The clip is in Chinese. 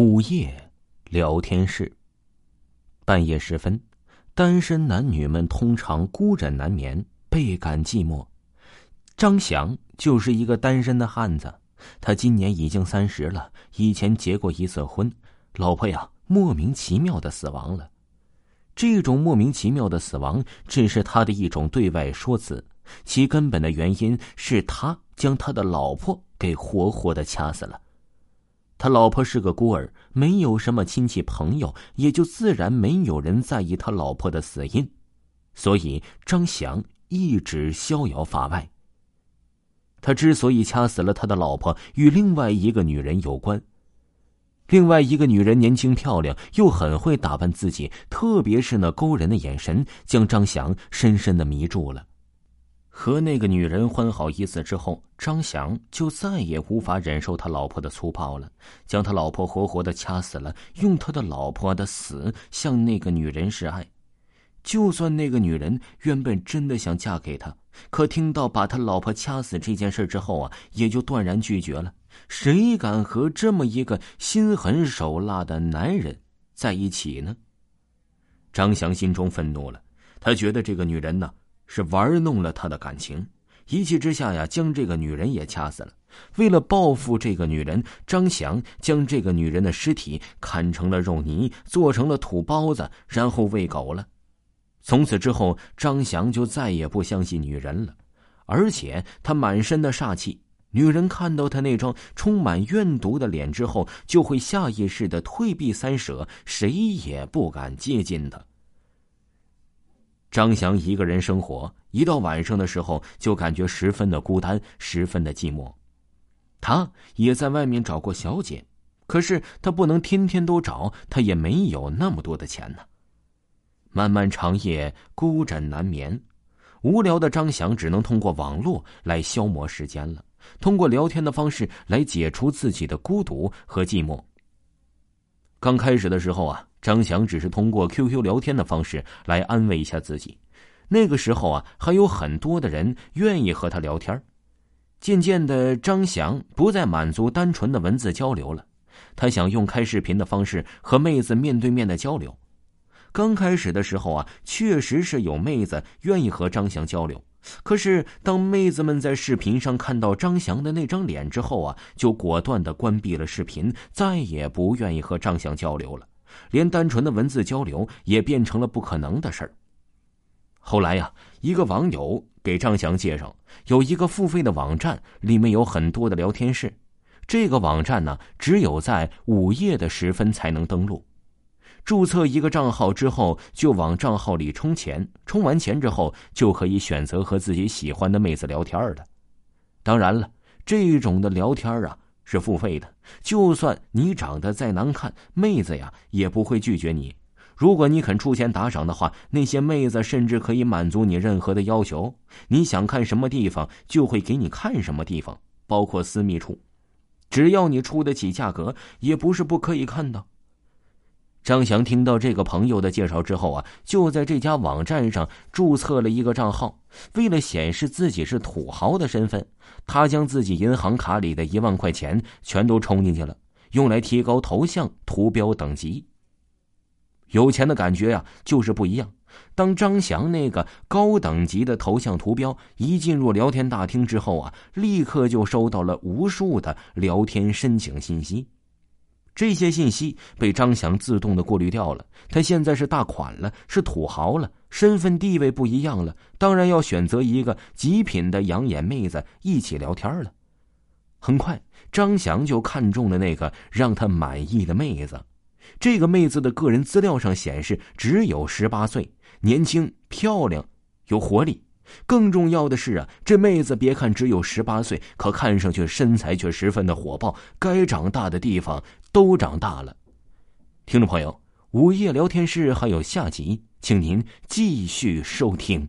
午夜聊天室。半夜时分，单身男女们通常孤枕难眠，倍感寂寞。张翔就是一个单身的汉子，他今年已经三十了，以前结过一次婚，老婆呀莫名其妙的死亡了。这种莫名其妙的死亡只是他的一种对外说辞，其根本的原因是他将他的老婆给活活的掐死了。他老婆是个孤儿，没有什么亲戚朋友，也就自然没有人在意他老婆的死因，所以张翔一直逍遥法外。他之所以掐死了他的老婆，与另外一个女人有关。另外一个女人年轻漂亮，又很会打扮自己，特别是那勾人的眼神，将张翔深深的迷住了。和那个女人欢好一次之后，张翔就再也无法忍受他老婆的粗暴了，将他老婆活活的掐死了，用他的老婆的死向那个女人示爱。就算那个女人原本真的想嫁给他，可听到把他老婆掐死这件事之后啊，也就断然拒绝了。谁敢和这么一个心狠手辣的男人在一起呢？张翔心中愤怒了，他觉得这个女人呢。是玩弄了他的感情，一气之下呀，将这个女人也掐死了。为了报复这个女人，张翔将这个女人的尸体砍成了肉泥，做成了土包子，然后喂狗了。从此之后，张翔就再也不相信女人了，而且他满身的煞气，女人看到他那张充满怨毒的脸之后，就会下意识的退避三舍，谁也不敢接近他。张翔一个人生活，一到晚上的时候就感觉十分的孤单，十分的寂寞。他也在外面找过小姐，可是他不能天天都找，他也没有那么多的钱呢。漫漫长夜，孤枕难眠，无聊的张翔只能通过网络来消磨时间了，通过聊天的方式来解除自己的孤独和寂寞。刚开始的时候啊。张翔只是通过 QQ 聊天的方式来安慰一下自己。那个时候啊，还有很多的人愿意和他聊天。渐渐的，张翔不再满足单纯的文字交流了，他想用开视频的方式和妹子面对面的交流。刚开始的时候啊，确实是有妹子愿意和张翔交流。可是，当妹子们在视频上看到张翔的那张脸之后啊，就果断的关闭了视频，再也不愿意和张翔交流了。连单纯的文字交流也变成了不可能的事儿。后来呀，一个网友给张翔介绍，有一个付费的网站，里面有很多的聊天室。这个网站呢，只有在午夜的时分才能登录。注册一个账号之后，就往账号里充钱，充完钱之后，就可以选择和自己喜欢的妹子聊天了。当然了，这种的聊天啊。是付费的，就算你长得再难看，妹子呀也不会拒绝你。如果你肯出钱打赏的话，那些妹子甚至可以满足你任何的要求。你想看什么地方，就会给你看什么地方，包括私密处，只要你出得起价格，也不是不可以看到。张翔听到这个朋友的介绍之后啊，就在这家网站上注册了一个账号。为了显示自己是土豪的身份，他将自己银行卡里的一万块钱全都充进去了，用来提高头像图标等级。有钱的感觉呀，就是不一样。当张翔那个高等级的头像图标一进入聊天大厅之后啊，立刻就收到了无数的聊天申请信息。这些信息被张翔自动的过滤掉了。他现在是大款了，是土豪了，身份地位不一样了，当然要选择一个极品的养眼妹子一起聊天了。很快，张翔就看中了那个让他满意的妹子。这个妹子的个人资料上显示只有十八岁，年轻、漂亮、有活力。更重要的是啊，这妹子别看只有十八岁，可看上去身材却十分的火爆，该长大的地方都长大了。听众朋友，午夜聊天室还有下集，请您继续收听。